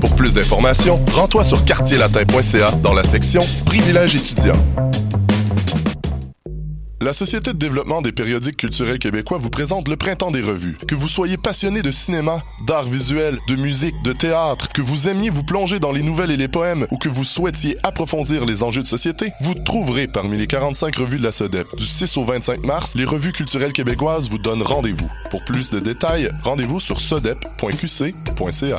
Pour plus d'informations, rends-toi sur quartierlatin.ca dans la section Privilèges étudiants. La Société de développement des périodiques culturels québécois vous présente le Printemps des revues. Que vous soyez passionné de cinéma, d'art visuel, de musique, de théâtre, que vous aimiez vous plonger dans les nouvelles et les poèmes ou que vous souhaitiez approfondir les enjeux de société, vous trouverez parmi les 45 revues de la SODEP. Du 6 au 25 mars, les revues culturelles québécoises vous donnent rendez-vous. Pour plus de détails, rendez-vous sur sodep.qc.ca.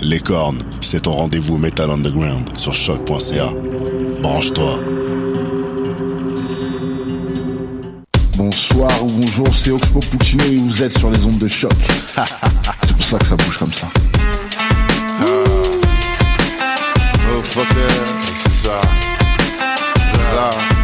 Les cornes, c'est ton rendez-vous Metal Underground sur choc.ca. Branche-toi. Bonsoir ou bonjour, c'est Oxpo Puccino et vous êtes sur les ondes de choc. c'est pour ça que ça bouge comme ça. Oh fucker, c'est ça. C'est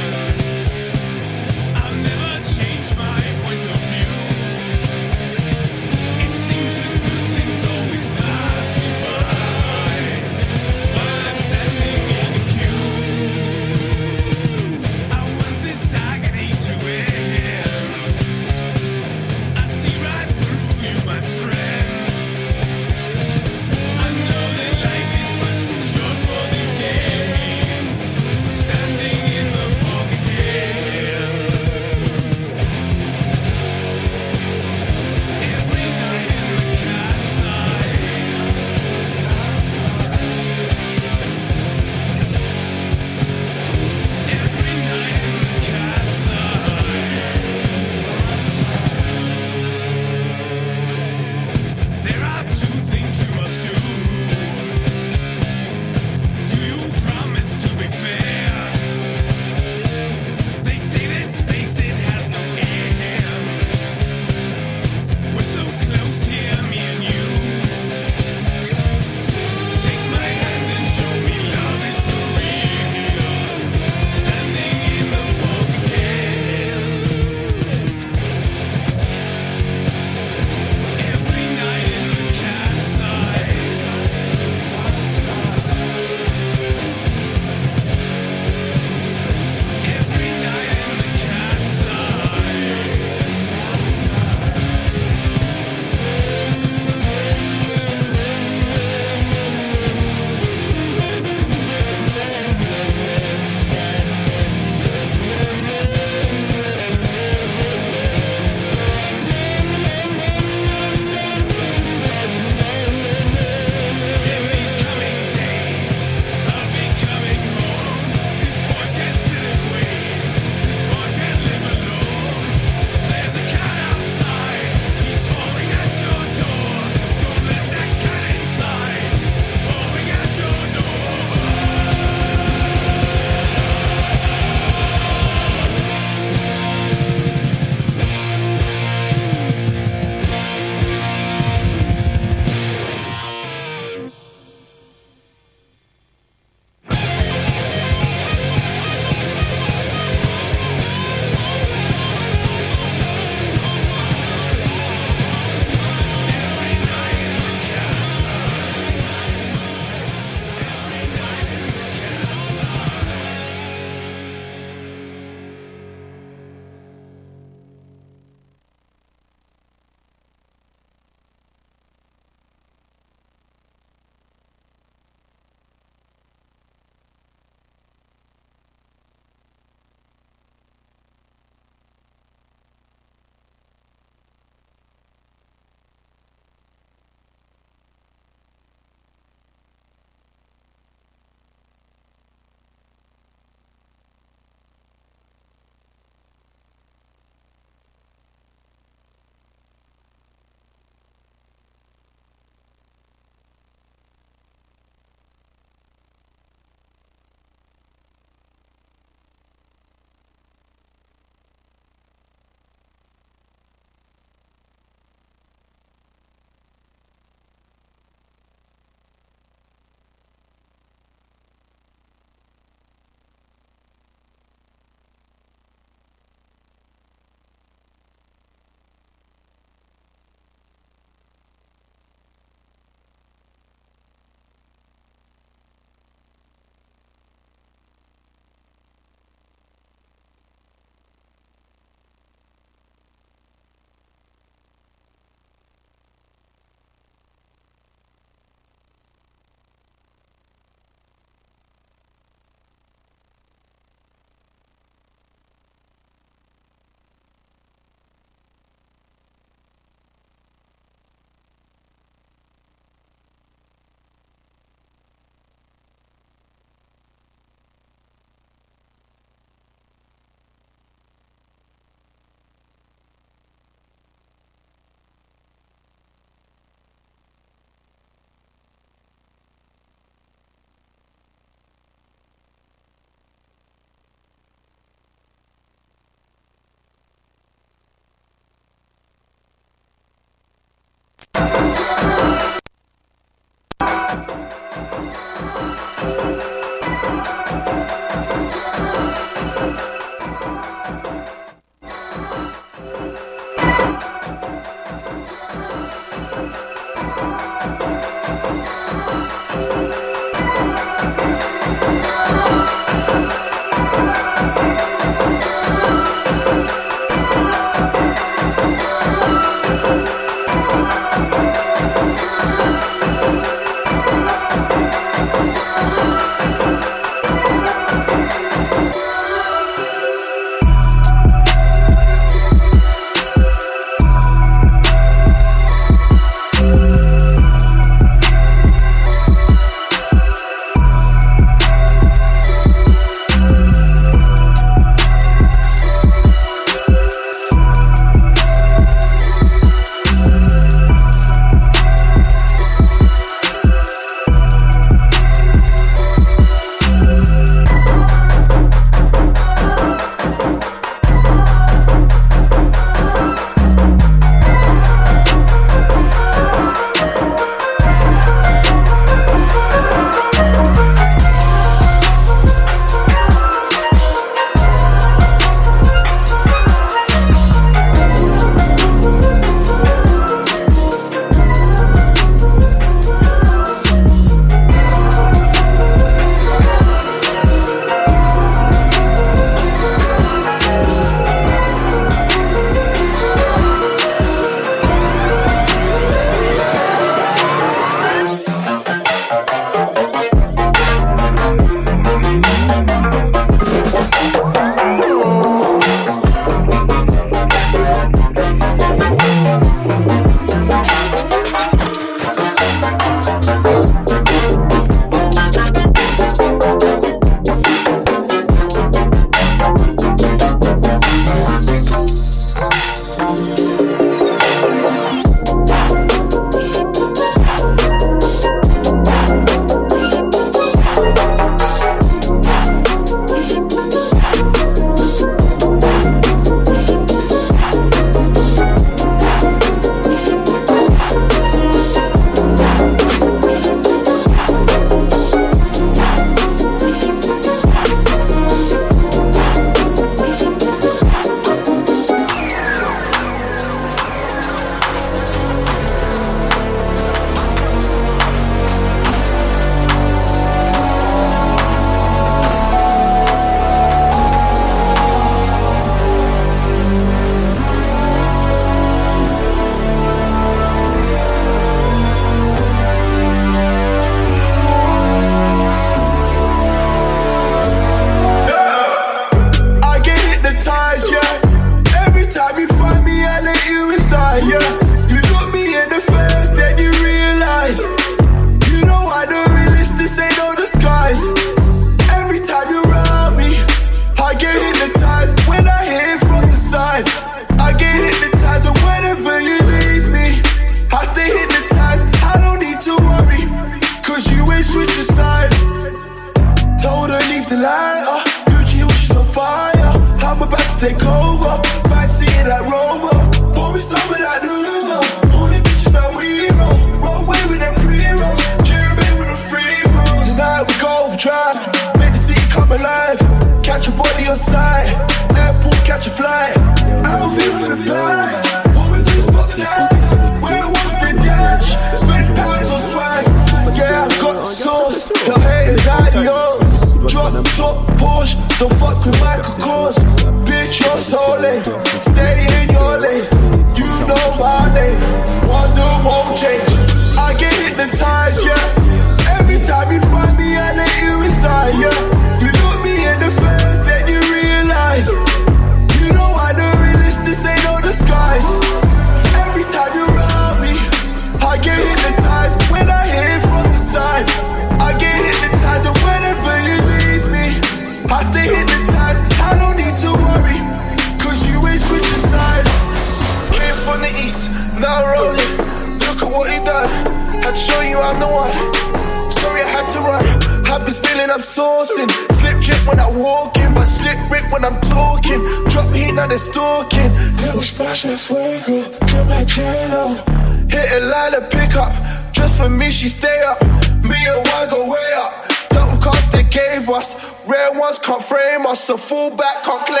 So fullback can't claim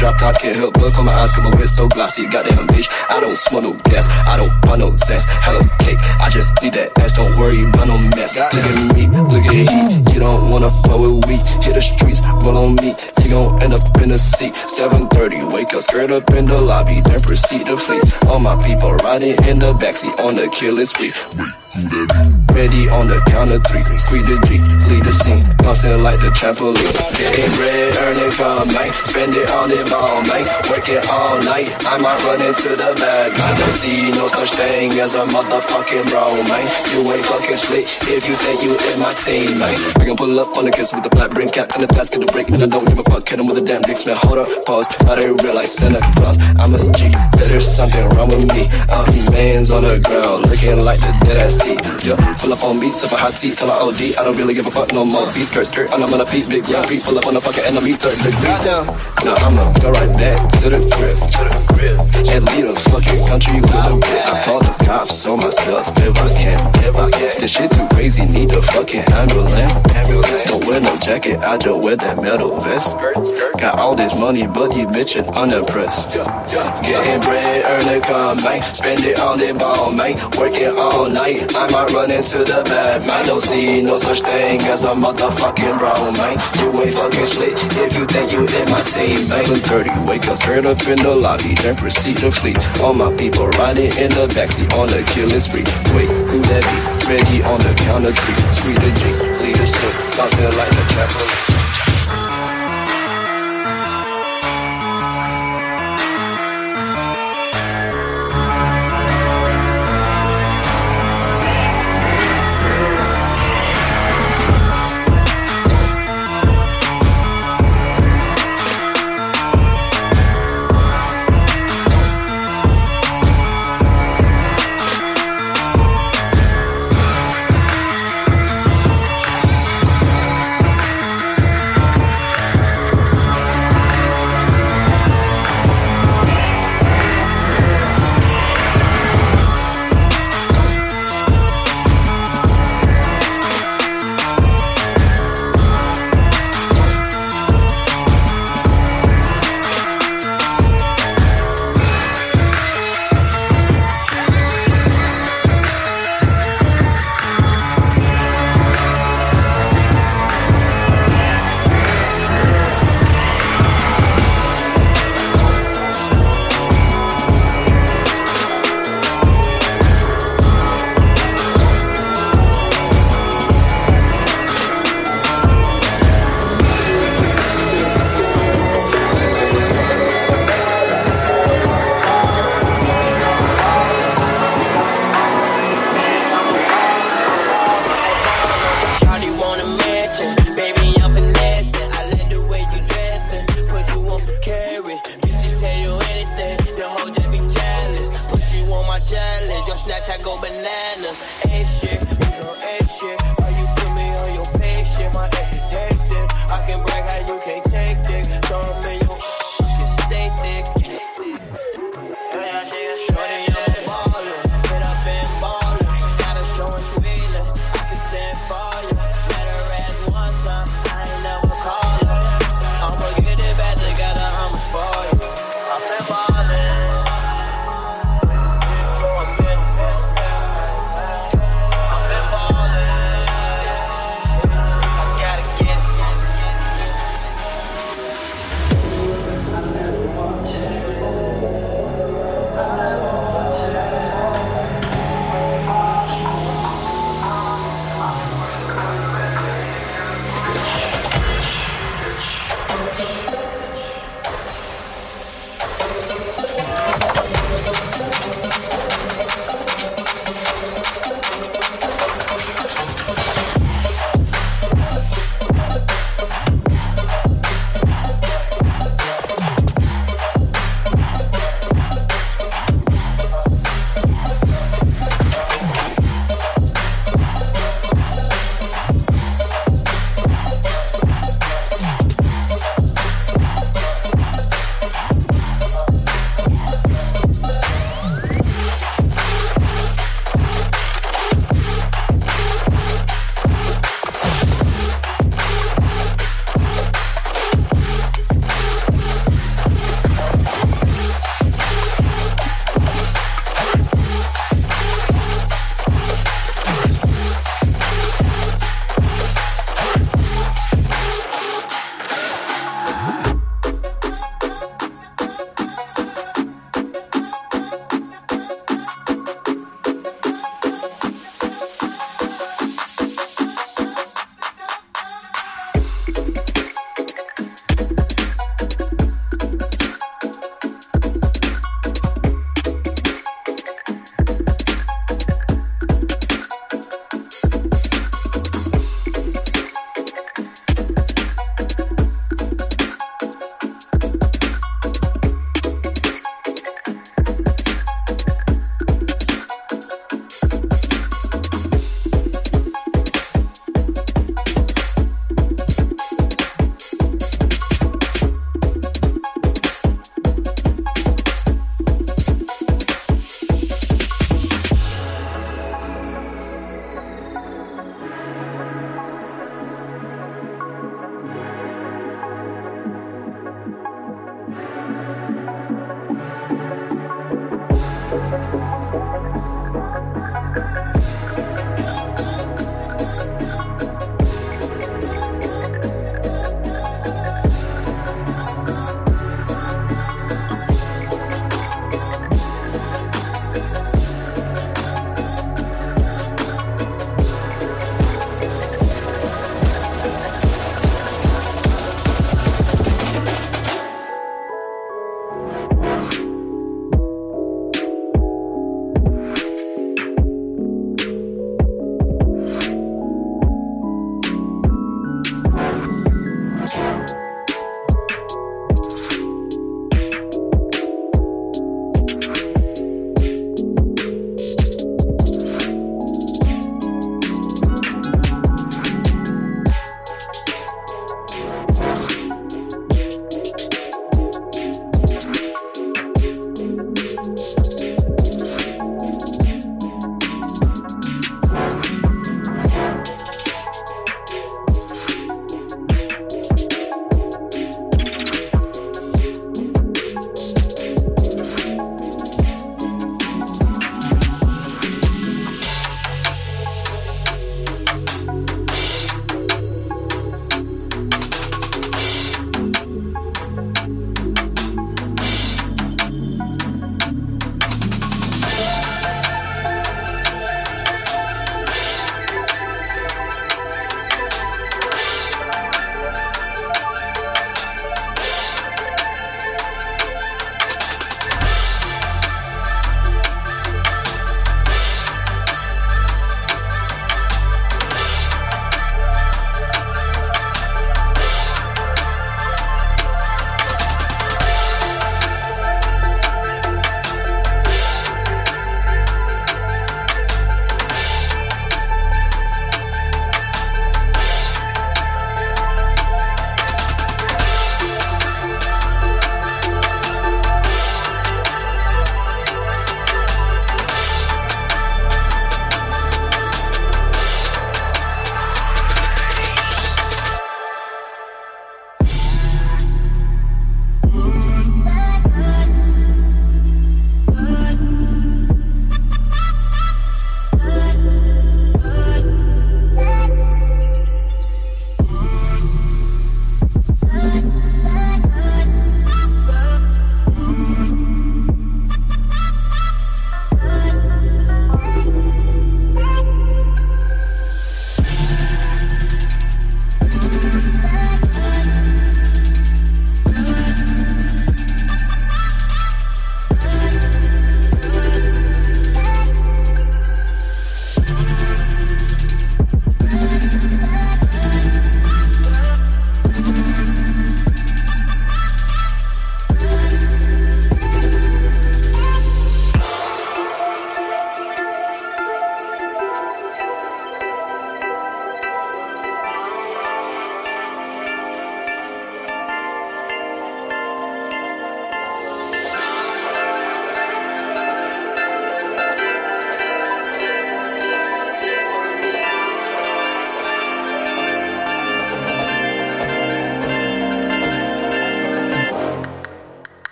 drop top, can't help but close my eyes cause my waist so glossy. Goddamn bitch, I don't smell no gas, I don't want no zest. Hello cake, I just need that ass, don't worry about no mess. Look at me, look at he, you don't wanna fuck with we. Hit the streets, roll on me, you gon' end up in the seat. 7:30, wake up, skirt up in the lobby, then proceed to flee. All my people riding in the backseat on the killing spree. Ready on the count of three, squeeze the G, lead the scene, bouncing like the trampoline. Getting red, earn it, come, man. Spend it on the ball, man. Work it all night, I might run into the bag. I don't see no such thing as a motherfucking bro, man. You ain't fucking slick if you think you in my team, man. We gon' pull up on the kiss with the flat brim cap and the task of the break, and I don't give a fuck. Hit him with a damn dick smell. Hold up, pause. I didn't realize Santa Claus. I'm a G, there's something wrong with me. All these mans on the ground, looking like the dead ass sea. Yeah, pull up on me, sip a hot tea till I OD. I don't really give a fuck no more. B skirt, skirt, and I'm on a feet, big round feet. Pull up on a fucking enemy, third degree. Now I'ma go right back to the crib, to the crib, and lead a fucking country with a bit. I call the cops on myself if I can, if I can. This shit too crazy, need a fucking ambulance. ambulance. Don't wear no jacket, I just wear that metal vest. Got all this money, but these bitches unimpressed. Getting bread, earn it, come, man. Spend it on the ball, man. Working all night, I might run into the bad, man. Don't see no such thing as a motherfucking bro, man. You ain't fucking slick if you think you in my team. 7:30, wake up, skirt up in the lobby, then proceed to flee. All my people riding in the backseat on the killing spree. Wait, who that be? Ready on the count of three. Sweet the G, lead the scene, bouncing like a trampoline.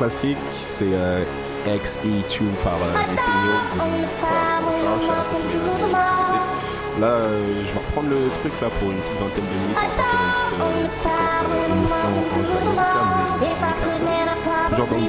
classique, c'est euh, XE Tune par euh, Là, euh, je vais reprendre le truc là pour une petite vingtaine de minutes euh, pour dans le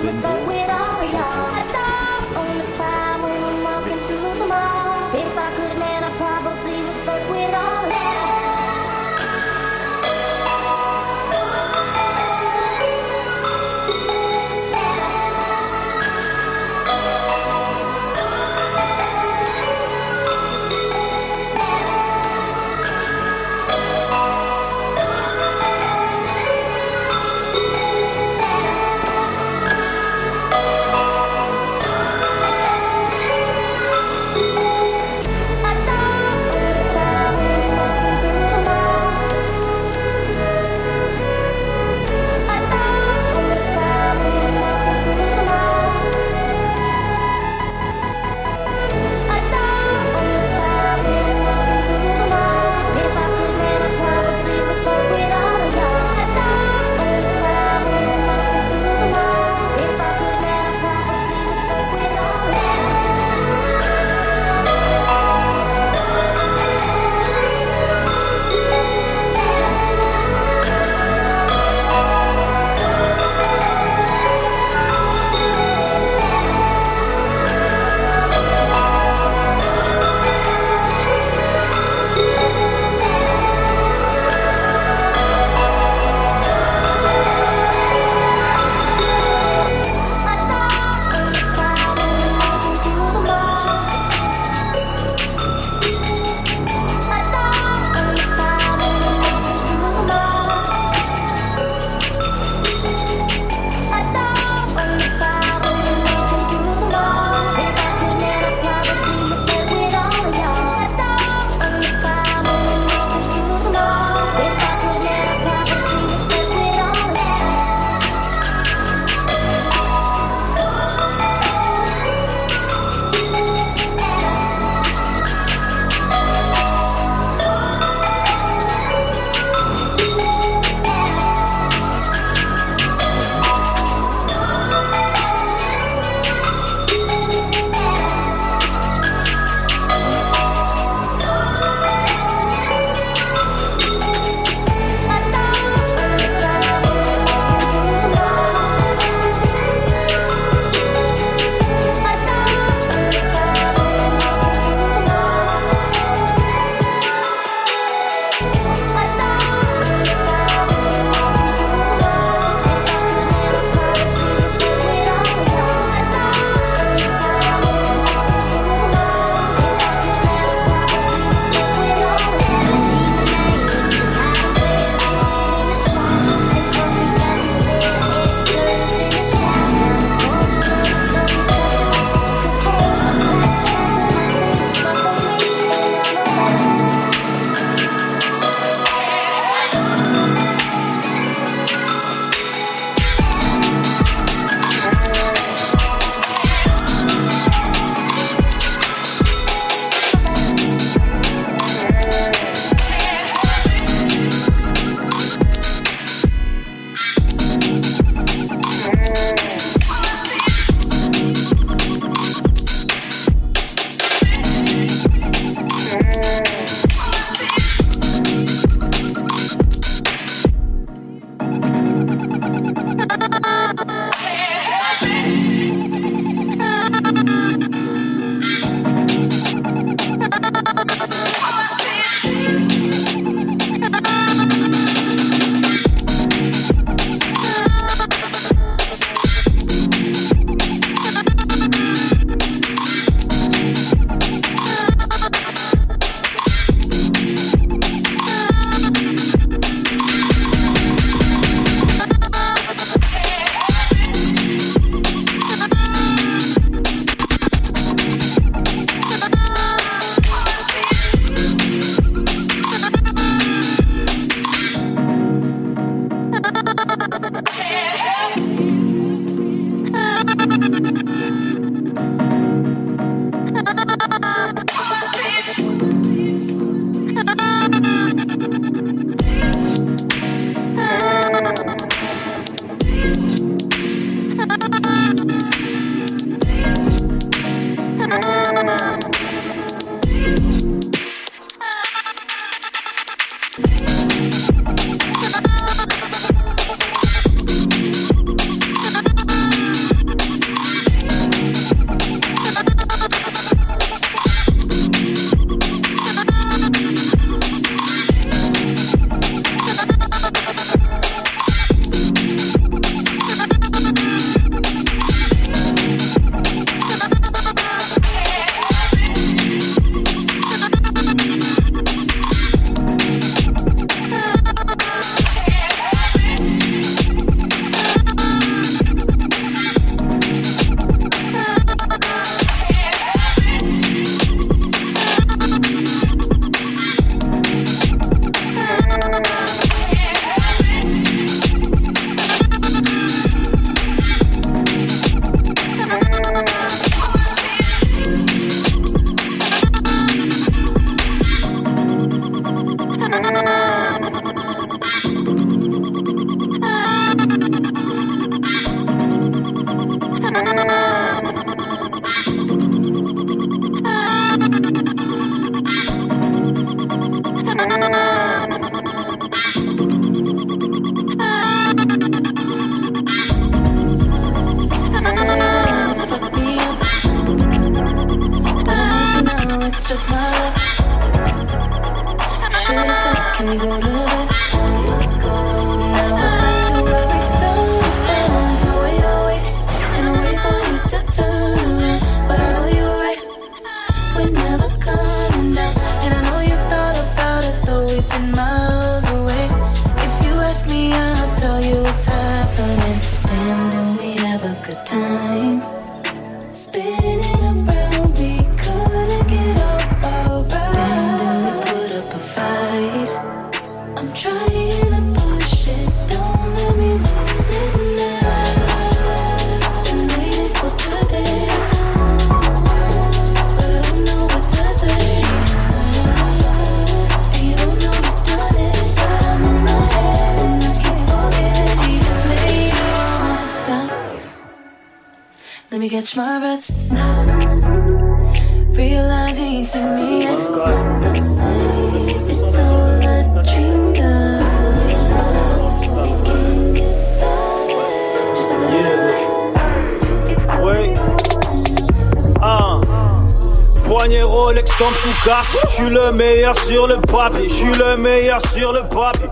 Je suis le meilleur sur le papier. Je suis le meilleur sur le papier.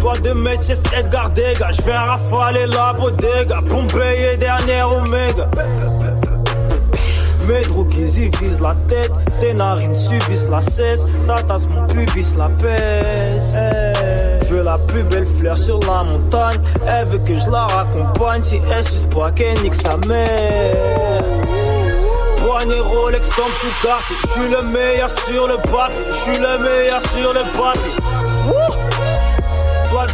Toi de c'est Edgar Degas. Je vais rafaler la bodega pour me payer dernière Omega. Mes drogues, ils visent la tête. Tes narines subissent la cesse. Ta mon pubis la pèse. Je veux la plus belle fleur sur la montagne. Elle veut que je la raccompagne. Si elle suce pas qu'elle nique sa mère. Rolex comme sous quartier. Je suis le meilleur sur le papier. Je suis le meilleur sur le papier.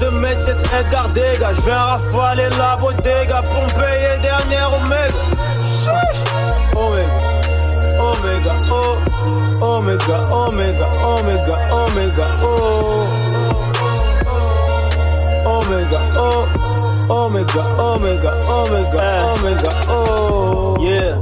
De c'est Edgar Degas. Je viens rafaler la bodega pour me payer dernière Omega. Omega, Omega, oh, Omega, Omega, Omega, Omega, oh. Omega, oh, Omega, Omega, Omega, Omega, oh. Yeah,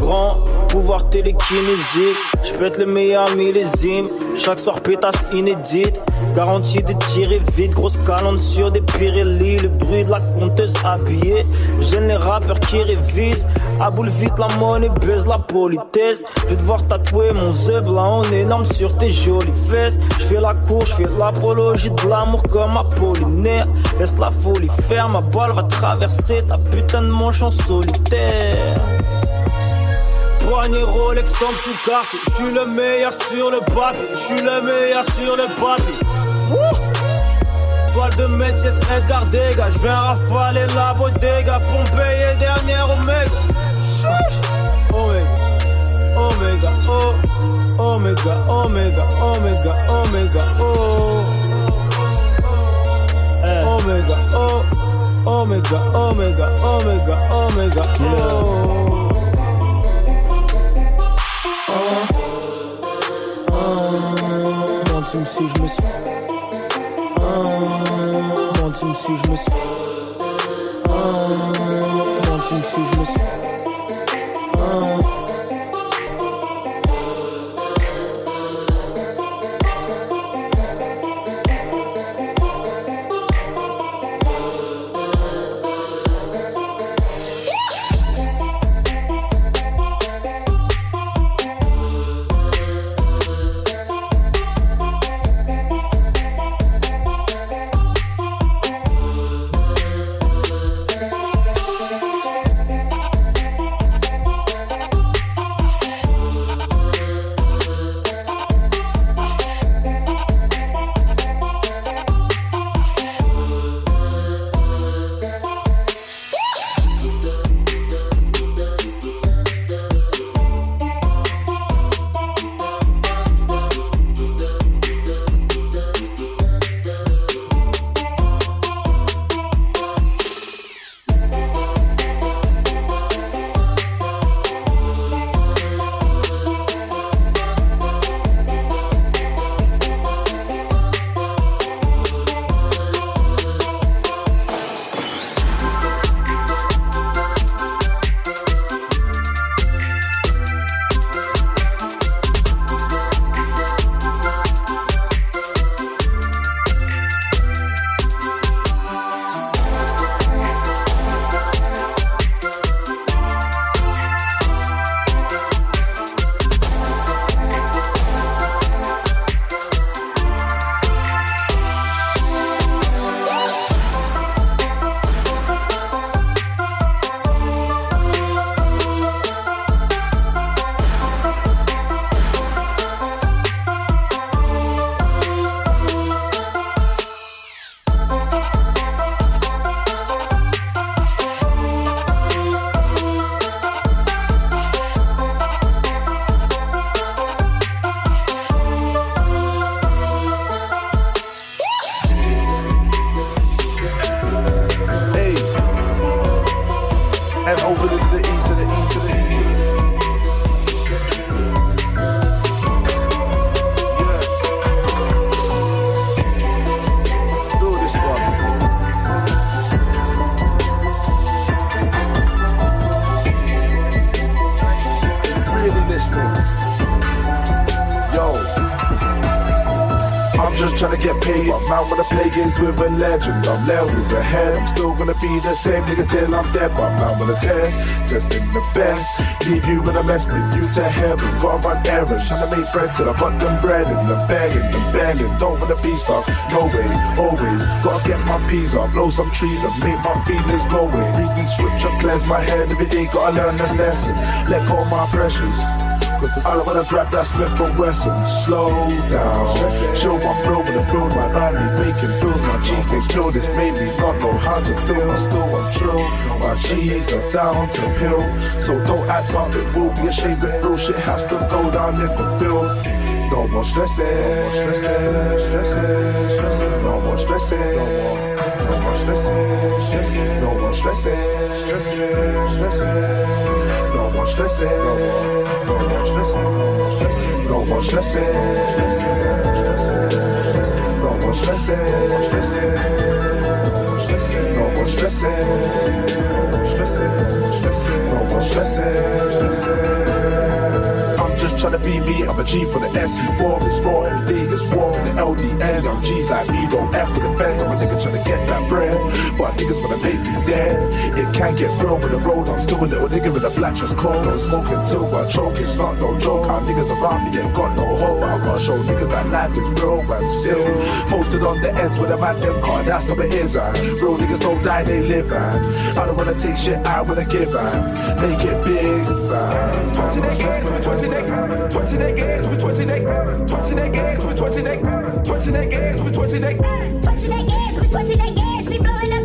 grand pouvoir télékinésique. Je peux être le meilleur millésime. Chaque soir pétasse inédite. Garantie de tirer vite, grosse calante sur des Pirelli. Le bruit de la conteuse habillée. J'aime les rappeurs qui révisent. À boule vite, la monnaie baise la politesse. Je vais devoir tatouer mon zeub là en énorme sur tes jolies fesses. Je fais la cour, je fais l'apologie de l'amour comme Apollinaire. Laisse la folie faire, ma balle va traverser ta putain de manche en solitaire. Poignet Rolex comme sous quartier. Je suis le meilleur sur le papier. Je suis le meilleur sur le papier. Toile de métier, Edgar Degas. Je viens rafaler la bodega pour me payer dernière Omega. Omega, Omega, oh, Omega, Omega, Omega, Omega, oh. Omega, oh, Omega, Omega, Omega, Omega, oh. Quand tu me suis, je me suis. Quand tu me suis, je me suis. Quand tu me suis, je me suis. Same nigga till I'm dead. But man, wanna test, testing the best. Leave you in a mess, bring you to heaven. Gotta run errands, trying to make bread till I got them bread in the bag in the belly. Don't wanna be stuck, no way, always. Gotta get my peas up, blow some trees up, make my feelings go away. Reading scripture, cleanse my head every day. Gotta learn a lesson. Let go of my pressures. I don't wanna grab that Smith from Wesson. Slow down. Chill my bro with the food, my money making bills. My cheese makes kill this made me not know how to feel. Still I'm true. My cheese are down to pill. So don't act up, it will be a shame if real shit has to go down in the field. No more stressing, no more stressing, stressing, stressing, no more stressing, no more, no more stressing, no more stressing, stressing, no more stressing, eh? more, no more stressing, eh? no more stressing, eh? no more stressing, no more stressing, no more stressing, no more stressing. I'm just tryna be me, I'm a G for the SC4, it's raw and day, it's war in the LDN. I'm G's like me, don't F for the fans, I'm a nigga tryna get that bread. But i niggas wanna make me dead. It can't get real with the road, I'm still a little nigga with a black just cold. I'm smoking till I choke, it's not no joke. How niggas around me ain't got no hope. I gotta show niggas that life is real and still. Posted on the ends with a man them card, that's how it is. And real niggas don't die, they live. And I don't wanna take shit, I wanna give. And make it big. And Twitching that twitching that gas, we twitching that, twitching that gas, we twitching that, twitching that gas, we twitching that, Twitching that gas, we twitching that gas, we blowing up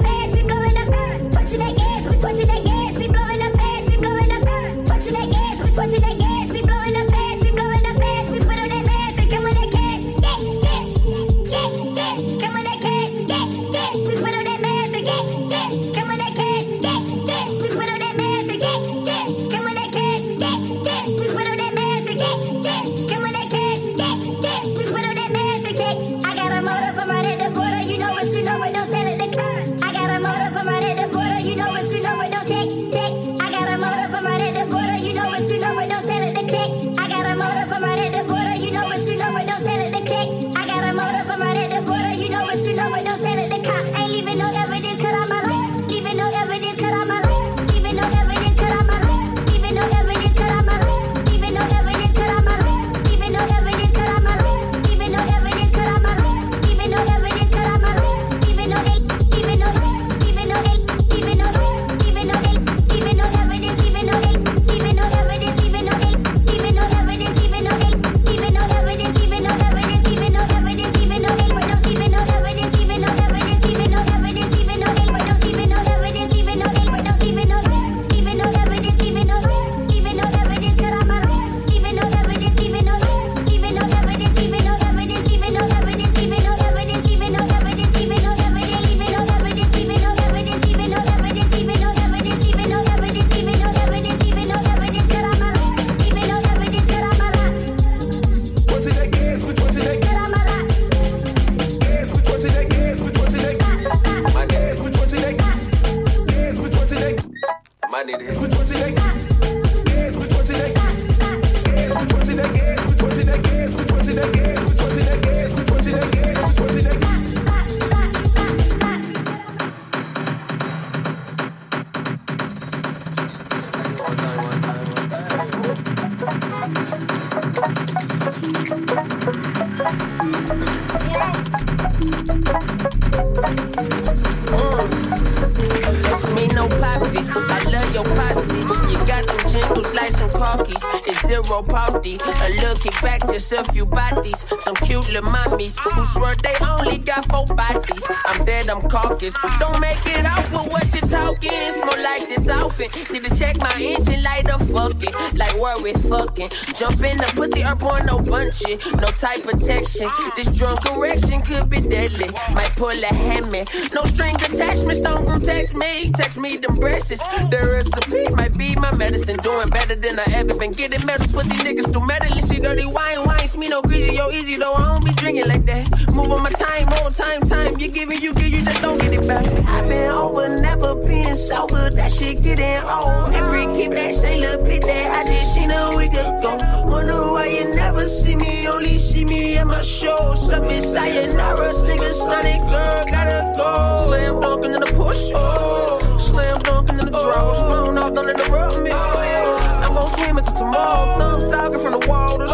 I'm. Don't make it out with what you're talking. More like this outfit. See to check my engine light up, fuck it. Like where we fucking. Jump in the pussy or porn, no bunchy. No type of protection. This drunk correction could be deadly. Might pull a hammy. No string attachments, don't group text me. Text me them breasts. The recipe might be my medicine. Doing better than I ever been. Getting metal pussy niggas do meddling. She dirty wine, wine. Me no greasy, yo, easy though. I don't be drinking like that. move on my time, more time, time. You giving, you give, you just don't I've been over, never been sober. That shit getting old. Every keep that same little bit that I just seen a week ago. Wonder why you never see me, only see me at my show. Submit sayonara, sing a Sonic girl, gotta go. Slam dunk into the push. Oh, slam dunk into the draws. Phone off, don't interrupt me. I'm gonna swim into tomorrow. Thumbs out from the waters.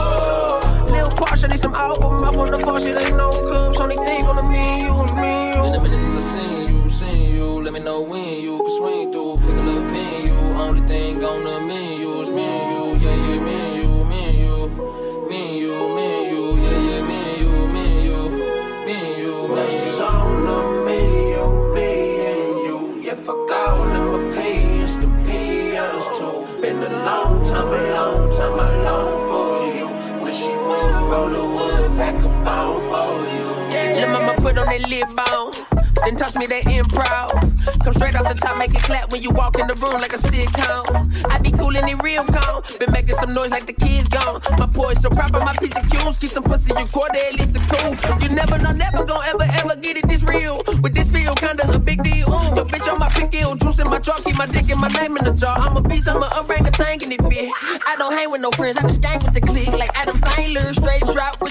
Lil Porsche, I need some album. Up on the far shit, ain't no that lip balm. Then touch me that improv. Come straight off the top, make it clap when you walk in the room like a sitcom. I be cool in the real calm. Been making some noise like the kids gone. My poise so proper, my piece of cues. Keep some pussy in quarter, at least the cool. You never know, never gon' ever, ever get it this real. With this feel, kinda a big deal. Yo, bitch on my pickle, juice in my jar, keep my dick and my name in the jar. I'm a beast, I'm a orangutan in it, bitch. I don't hang with no friends, I just gang with the clique. Like Adam Sandler, straight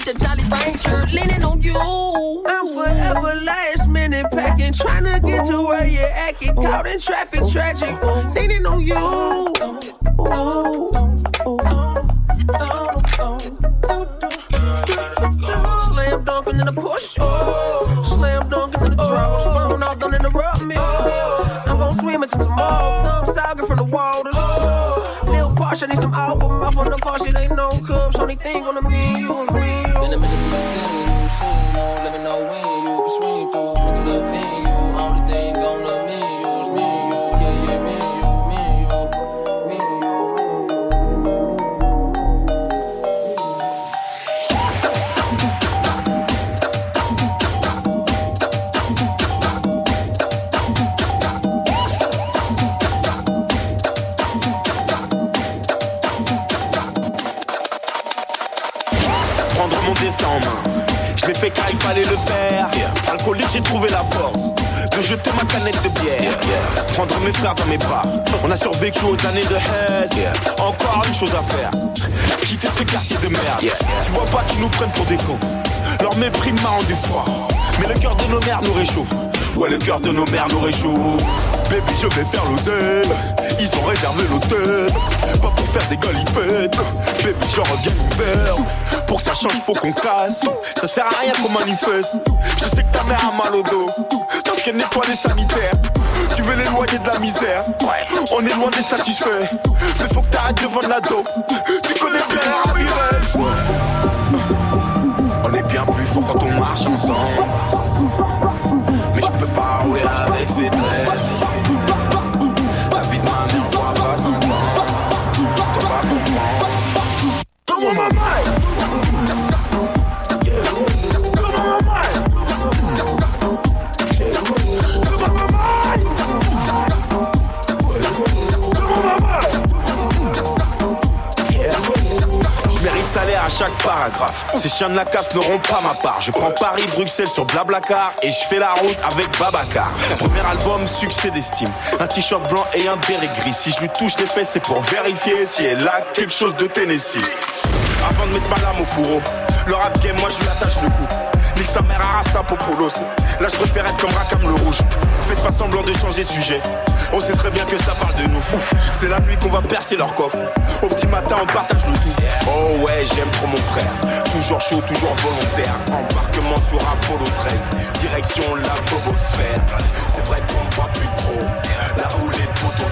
the Jolly Rancher. Leaning on you. I'm forever last minute packing, trying to get to where you're. Get caught in traffic, tragic. Leaning on you. Slam dunk into the push. Slam dunk into the draws. Phone off, don't interrupt me. I'm gonna swim into more. Thumbs sagging from the waters. Lil Porsche, need some album. Off on the shit, ain't no cups. Only thing on the menu Prendre mes frères dans mes bras. On a survécu aux années de Hess. Encore une chose à faire. Quitter ce quartier de merde. Tu vois pas qu'ils nous prennent pour des cons. Leur mépris m'a rendu froid. Mais le cœur de nos mères nous réchauffe. Ouais, le cœur de nos mères nous réchauffe. Baby, je vais faire l'hôtel. Ils ont réservé l'hôtel. Pas pour faire des galipettes. Baby, je reviens l'hiver. Pour que ça change, faut qu'on casse. Ça sert à rien qu'on manifeste. Je sais que ta mère a mal au dos. Parce qu'elle nettoie les sanitaires. Veux l'éloigner de la misère. On est loin d'être satisfait. Mais faut que t'arrêtes de la dope. Tu connais bien la Ramirez. On est bien plus fort quand on marche ensemble. Mais je peux pas rouler avec ces traits. Paragraphe. Ces chiens de la casse n'auront pas ma part. Je prends Paris, Bruxelles sur Blablacar et je fais la route avec Babacar. Premier album, succès d'estime. Un t-shirt blanc et un béret gris. Si je lui touche les fesses, c'est pour vérifier si elle a quelque chose de Tennessee. Avant de mettre ma lame au fourreau, le rap game, moi je lui attache le cou. Nique sa mère à Rasta. Là je préfère être comme Rakam le rouge. Faites pas semblant de changer de sujet. On sait très bien que ça parle de nous. C'est la nuit qu'on va percer leur coffre. Au petit matin, on partage le tout. Oh ouais, j'aime trop mon frère. Toujours chaud, toujours volontaire. Embarquement sur Apollo 13. Direction la bobosphère. C'est vrai qu'on voit plus trop. Là où les poteaux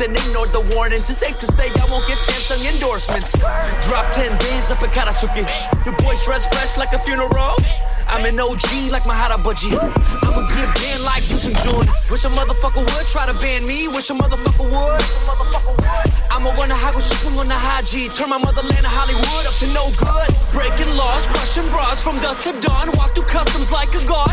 all and ignored the warnings. It's safe to say I won't get Samsung endorsements. Drop 10 bands up in Karasuki. Your boys dress fresh like a funeral. I'm an OG like my Mahara Budgie. I'm a good band like you Houston June. Wish a motherfucker would try to ban me. Wish a motherfucker would. I'ma run a hago on the high G. Turn my motherland of Hollywood up to no good. Breaking laws, crushing bras from dusk to dawn. Walk through customs like a god.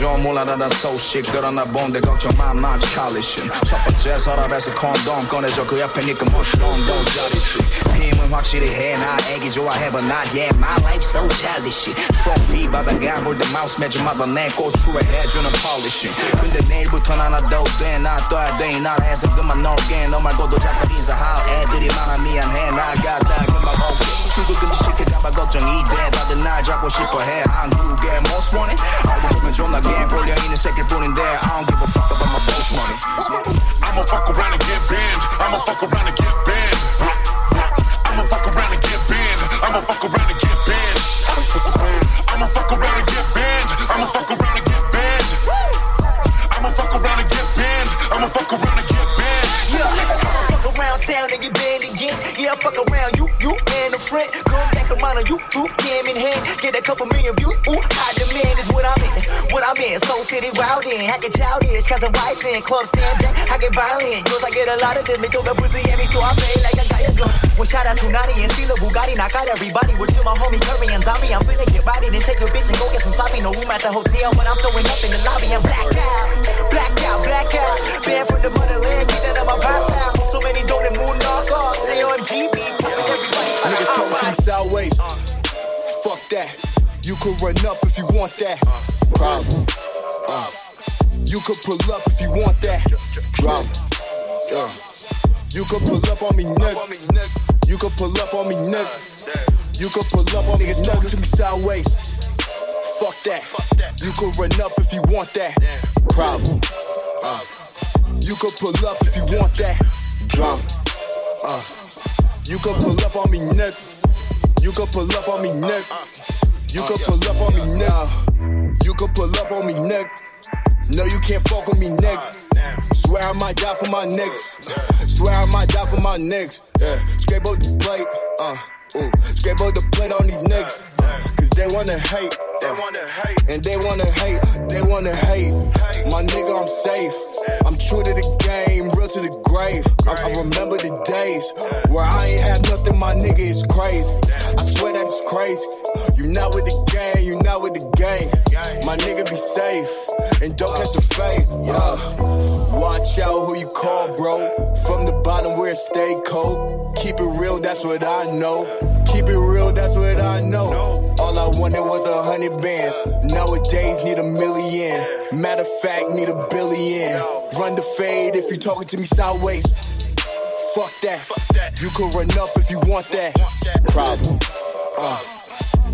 오빠가 좀 올라다다 소식 그러나 본데 걱정만 난 찰리신 첫 번째 서랍에서 콘돔 꺼내줘 그 옆에 니꺼 무시롱도 자리지 힘은 확실히 해나 애기 좋아해 but not yet my life so childish 트로피 받아가 볼때 마우스 매주마다 내 고추에 해주는 폴리싱 근데 내일부터 나나도 돼나 떠야 돼이 나라에서 그만 놀게 너 말고도 자꾸 인사할 애들이 많아 미안해 나가다 금방 올게 출근 시켜 잡아 걱정이 돼 다들 날 잡고 싶어해 한국의 most wanted 알고 보면 존나게 꼴려있는 새끼일 뿐인데 I don't give a fuck about my boss money I'ma fuck around and get banned. I'ma fuck around and get a friend. Come back around on YouTube, damn in hand. Get a couple million views. Ooh, high demand is what I'm in. What I'm in, Soul City wild in. I get childish, cause I'm white in. Club stand back, I get violent. Girls, I get a lot of them. They throw the pussy at me, so I play like I got a gun. One shot at Tsunami and see the Bugatti. Knock out everybody. With my homie Curry and Zombie. I'm finna get right and take your bitch and go get some sloppy. No room at the hotel when I'm throwing up in the lobby. I'm black out, black out, black out. Banned from the motherland, keep that in my pop sound. So many don't moon knockoffs. Say OMG, beat Niggas come from sideways. Fuck that. You could run up if you want that. Problem. Uh. You could pull up if you want that. Drama. Yeah. You could pull up on me, nigga. You could pull up on me, nigga. You could pull up on me, nigga. Talk to me sideways. Fuck that. You could run up if you want that. Problem. Uh. You could pull up if you want that. Drama. Uh. You could pull up on me, nigga. You could pull up on me, nigga. You could pull up on me, nigga. You could pull up on me, nigga. No, you can't fuck with me, nigga. Swear I might die for my niggas. Swear I might die for my. Yeah. Scrape up the plate, uh, ooh. Scrape up the plate on these niggas. Cause they wanna hate. They wanna hate. And they wanna hate. They wanna hate. My nigga, I'm safe. I'm true to the game. Real to the grave. I, I remember the days where I ain't had nothing, my nigga is crazy. I swear that it's crazy. You not with the gang, you not with the gang. My nigga be safe and don't catch the fade. Yeah. Watch out who you call, bro. From the bottom where it stay cold. Keep it real, that's what I know. Keep it real, that's what I know. All I wanted was a hundred bands. Nowadays, need a million. Matter of fact, need a billion. Run the fade if you talking to me sideways. Fuck that. You could run up if you want that. Problem. Uh.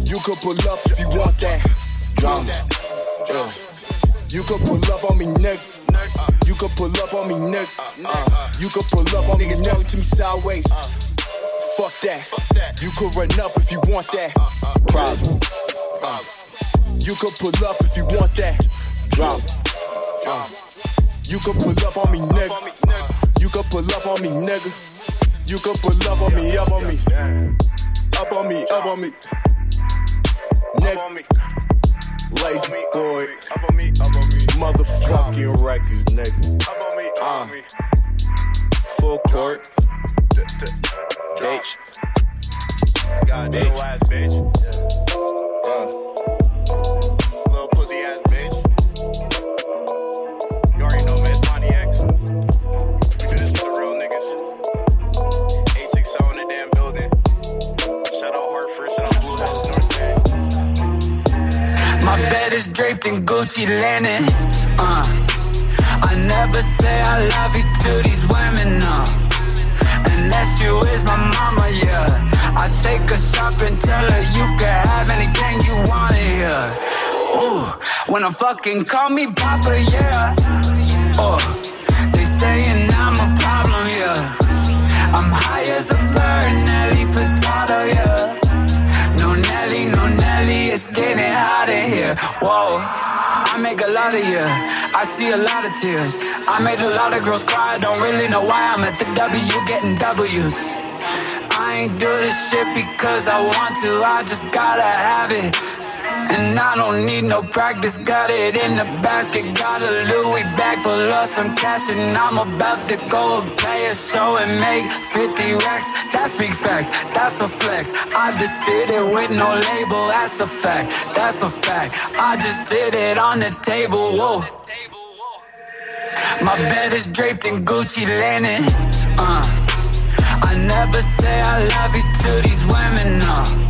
You could pull up if you want that. Drama. Yeah. You could pull up on me, nigga. You could pull up on me, nigga. Uh. You could pull up on me, niggas talking to me sideways. Fuck that. You could run up if you want that. Problem. Uh. You could pull up if you want that. Uh. You could pull up on me, nigga. You could pull up on me, nigga. You could pull up on me, up on me. Up on me, up on me. Nigga. Lazy boy. I'm on me, I'm on me. Motherfucking records, nigga. Uh. Full court. Bitch. Bitch. Uh. Little pussy ass is draped in Gucci linen. Uh, I never say I love you to these women, no. Unless you is my mama, yeah. I take her shopping, tell her you can have anything you want here. Ooh, when I fucking call me Papa, yeah. Oh, they saying I'm a problem, yeah. I'm high as a bird, Nelly Furtado, yeah. It's getting hot in here. Whoa. I make a lot of you. I see a lot of tears. I made a lot of girls cry. I don't really know why I'm at the W getting W's. I ain't do this shit because I want to. I just gotta have it. And I don't need no practice, got it in the basket. Got a Louis bag full of some cash, and I'm about to go and play a show and make 50 racks. That's big facts, that's a flex. I just did it with no label, that's a fact, that's a fact. I just did it on the table, whoa. My bed is draped in Gucci linen. Uh, I never say I love you to these women, no.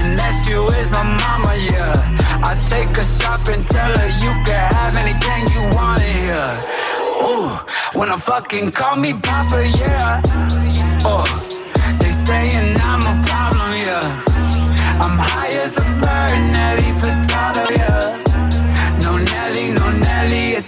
Unless you is my mama, yeah. I take a her shopping, tell her you can have anything you want here. Ooh, when I fucking call me Papa, yeah. Oh, they saying I'm a problem, yeah. I'm high as a bird, Nelly Furtado, yeah. No Nelly, no Nelly,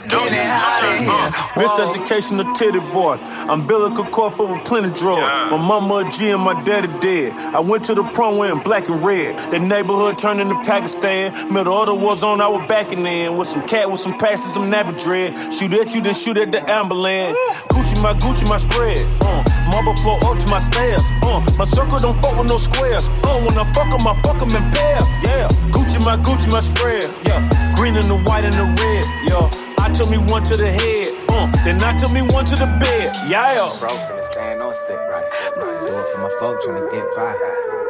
it's getting hot in here. Miseducation of titty boy. Umbilical cord full with plenty drugs. My mama a G and my daddy dead. I went to the prom wearing black and red. The neighborhood turned into Pakistan. Middle of the war zone, I was backing in. With some cat with some passes, some nappy dread. Shoot at you, then shoot at the ambulance. Gucci my Gucci my spread. Uh, marble floor up to my stairs. Uh, my circle don't fuck with no squares. Uh, when I fuck 'em, I fuck 'em in pairs. Yeah, Gucci my Gucci my spread. Yeah, green and the white and the red. Yeah, I took me one to the head. Uh, then I took me one to the bed. Yeah. Broke and stand on sick right. Do it for my folk trying to get by.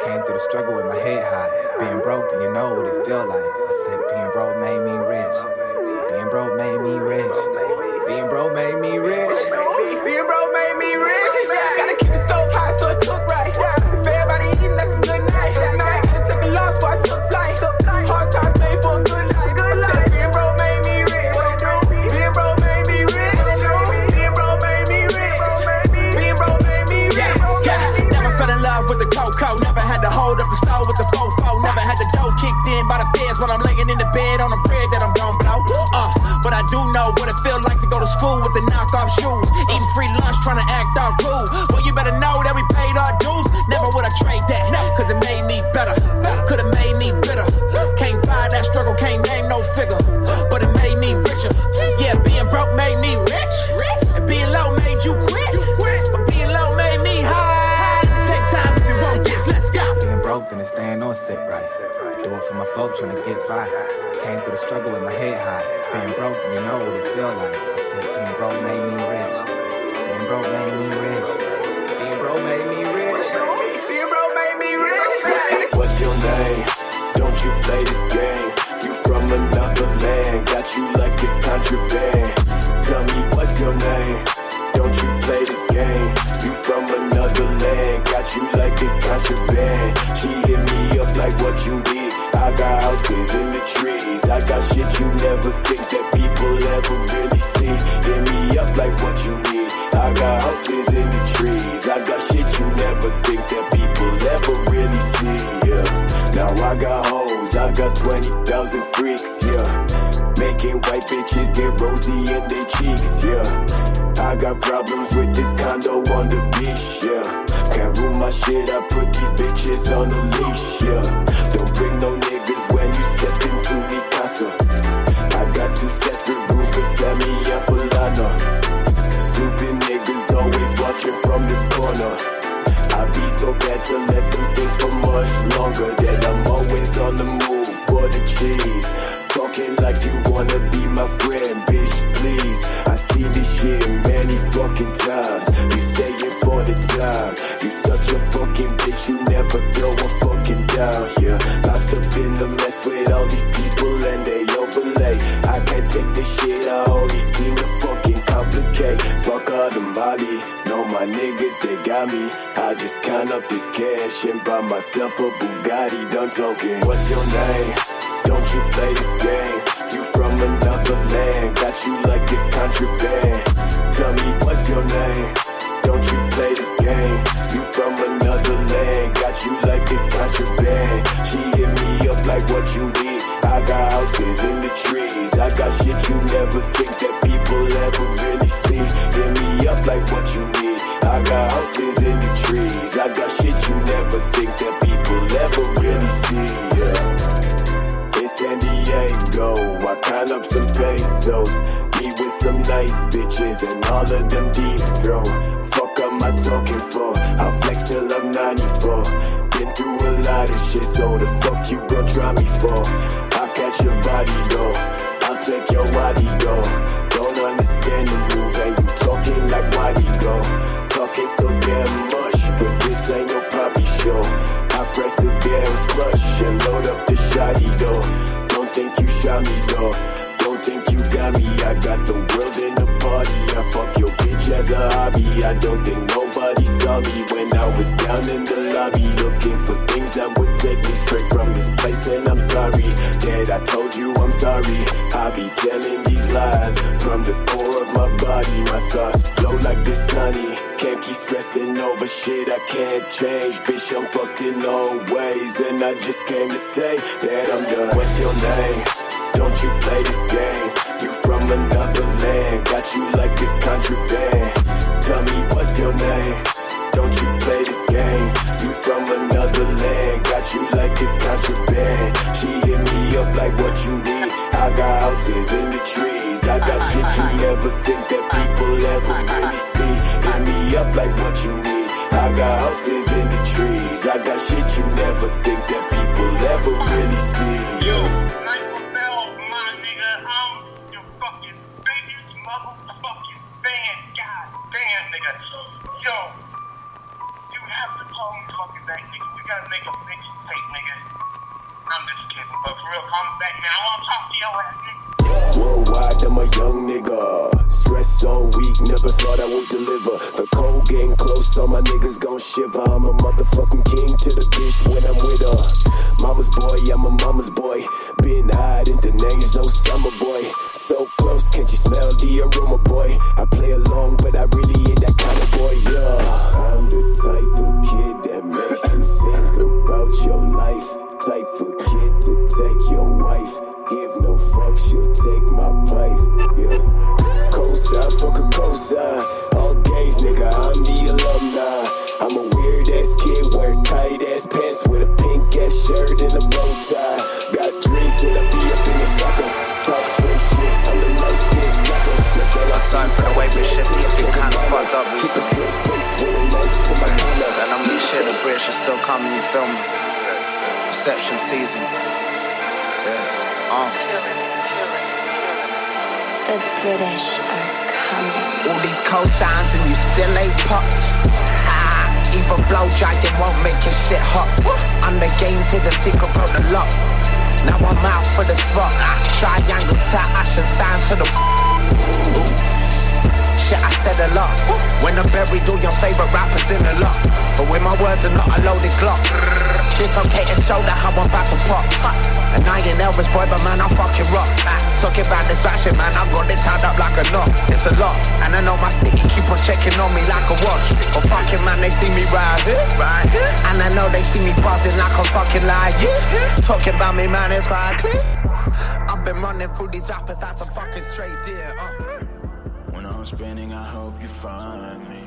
Came through the struggle with my head high. Being broke, you know what it feel like. I said being broke made me rich. Being broke made me rich. Being broke made me rich. Being broke made me rich. Gotta keep the stove do know what it feel like to go to school with the knockoff shoes. Eating free lunch, trying to act all cool. Well, you better know that we paid our dues. Never would I trade that, cause it made me better. Could've made me bitter. Can't buy that struggle, can't name no figure. But it made me richer. Yeah, being broke made me rich. And being low made you quit. But being low made me high. Take time if you want this, let's go. Being broke and stand on set right. Do it for my folks, trying to get by. Came through the struggle with my head high. Being broke, you know what it feel like. I said being broke made me rich. Being broke made me rich. Being broke made me rich. Being broke made me rich. What's your name? Don't you play this game? You from another land, got you like it's contraband. Tell me what's your name? Don't you play this game? You from another land, got you like it's contraband. She hit me up like what you need. I got houses in the trees. I got shit you never think that people ever really see. Hit me up like what you need. I got houses in the trees. I got shit you never think that people ever really see. Yeah. Now I got hoes. I got 20,000 freaks. Yeah. Making white bitches get rosy in their cheeks. Yeah. I got problems with this condo on the beach. Yeah. Can't rule my shit. I put these bitches on a leash. Yeah. Don't bring no niggas when you step into me casa. I got two separate rooms for Sammy and Fulano. Stupid niggas always watching from the corner. I be so bad to let them think for much longer that I'm always on the move for the cheese. Talking like you wanna be my friend, bitch, please. I seen this shit many fucking times. You staying for the time. You such a fucking bitch, you never throw a fucking down. Yeah, lost up in the mess with all these people Molly, know my niggas, they got me. I just count up this cash and buy myself a Bugatti, done talking. What's your name? Don't you play this game? You from another land, got you like it's contraband. Tell me what's your name? Don't you play this game? You from another land, got you like it's contraband. She hit me up like what you need. I got houses in the trees. I got shit you never think that people ever really see. Hit me up like what you need. I got houses in the trees. I got shit you never think that people ever really see. Yeah. In San Diego, I count up some pesos. Me with some nice bitches and all of them deep throw. Fuck up my talking for. I flex till I'm 94. Been through a lot of shit, so the fuck you gon' try me for? Catch your body though. I'll take your body though. Don't understand the move, and you talking like why'd go? Talking so damn much, but this ain't no poppy show. I press a damn clutch and load up the shotty though. Don't think you shot me though. Don't think you got me. I got the world in the party. I fuck your as a hobby. I don't think nobody saw me when I was down in the lobby looking for things that would take me straight from this place. And I'm sorry that I told you I'm sorry. I be telling these lies from the core of my body. My thoughts flow like the sunny. Can't keep stressing over shit I can't change. Bitch, I'm fucked in all ways. And I just came to say that I'm done. What's your name? Don't you play this game? You from another land, got you like it's contraband. Tell me what's your name? Don't you play this game? You from another land, got you like it's contraband. She hit me up like what you need. I got houses in the trees. I got shit you never think that people ever really see. Hit me up like what you need. I got houses in the trees. I got shit you never think that people ever really see. Yo. Yo, you have to call me fucking back, nigga. We gotta make a mixtape, nigga. I'm just kidding, but for real, call me back now. I wanna talk to your ass, nigga. Worldwide, I'm a young nigga. Stressed all week, never thought I would deliver. The cold getting close, so my niggas gon' shiver. I'm a motherfucking king to the bitch when I'm with her. Mama's boy, I'm a mama's boy. Been hiding the names, oh summer boy. So close, can't you smell the aroma, boy? I play along, but I really boy, yeah. I'm the type of kid that makes you think about your life. Type of kid to take your wife. Give no fuck, she'll take my pipe, yeah. Cosign, fuck a cosign. All gays, nigga, I'm the alumni. I'm a weird ass kid, wear tight ass pants with a pink ass shirt and a bow tie. Up recently. And I'm these shit, the British are still coming, you feel me? Perception season. Yeah. Uh. The British are coming. All these these cosigns and you still ain't popped. Ah, Even blow drying won't make your shit hot. On the games, hit the secret, broke the lock. Now I'm out for the spot. Triangle tie, I should sign to the. Oops. Shit, I said a lot. When I'm buried, all your favorite rappers in a lot. But when my words are not a loaded clock. Dislocated shoulder, how I'm about to pop. And I ain't Elvis boy, but man, I fucking rock. Talking about distraction, man, I got it tied up like a knot. It's a lot, and I know my city keep on checking on me like a watch. But fucking man, they see me here. And I know they see me buzzing like I'm fucking like yeah. Talking about me, man, it's quite clear. I've been running through these rappers, that's a fucking straight deal. Uh. Spinning, I hope you find me.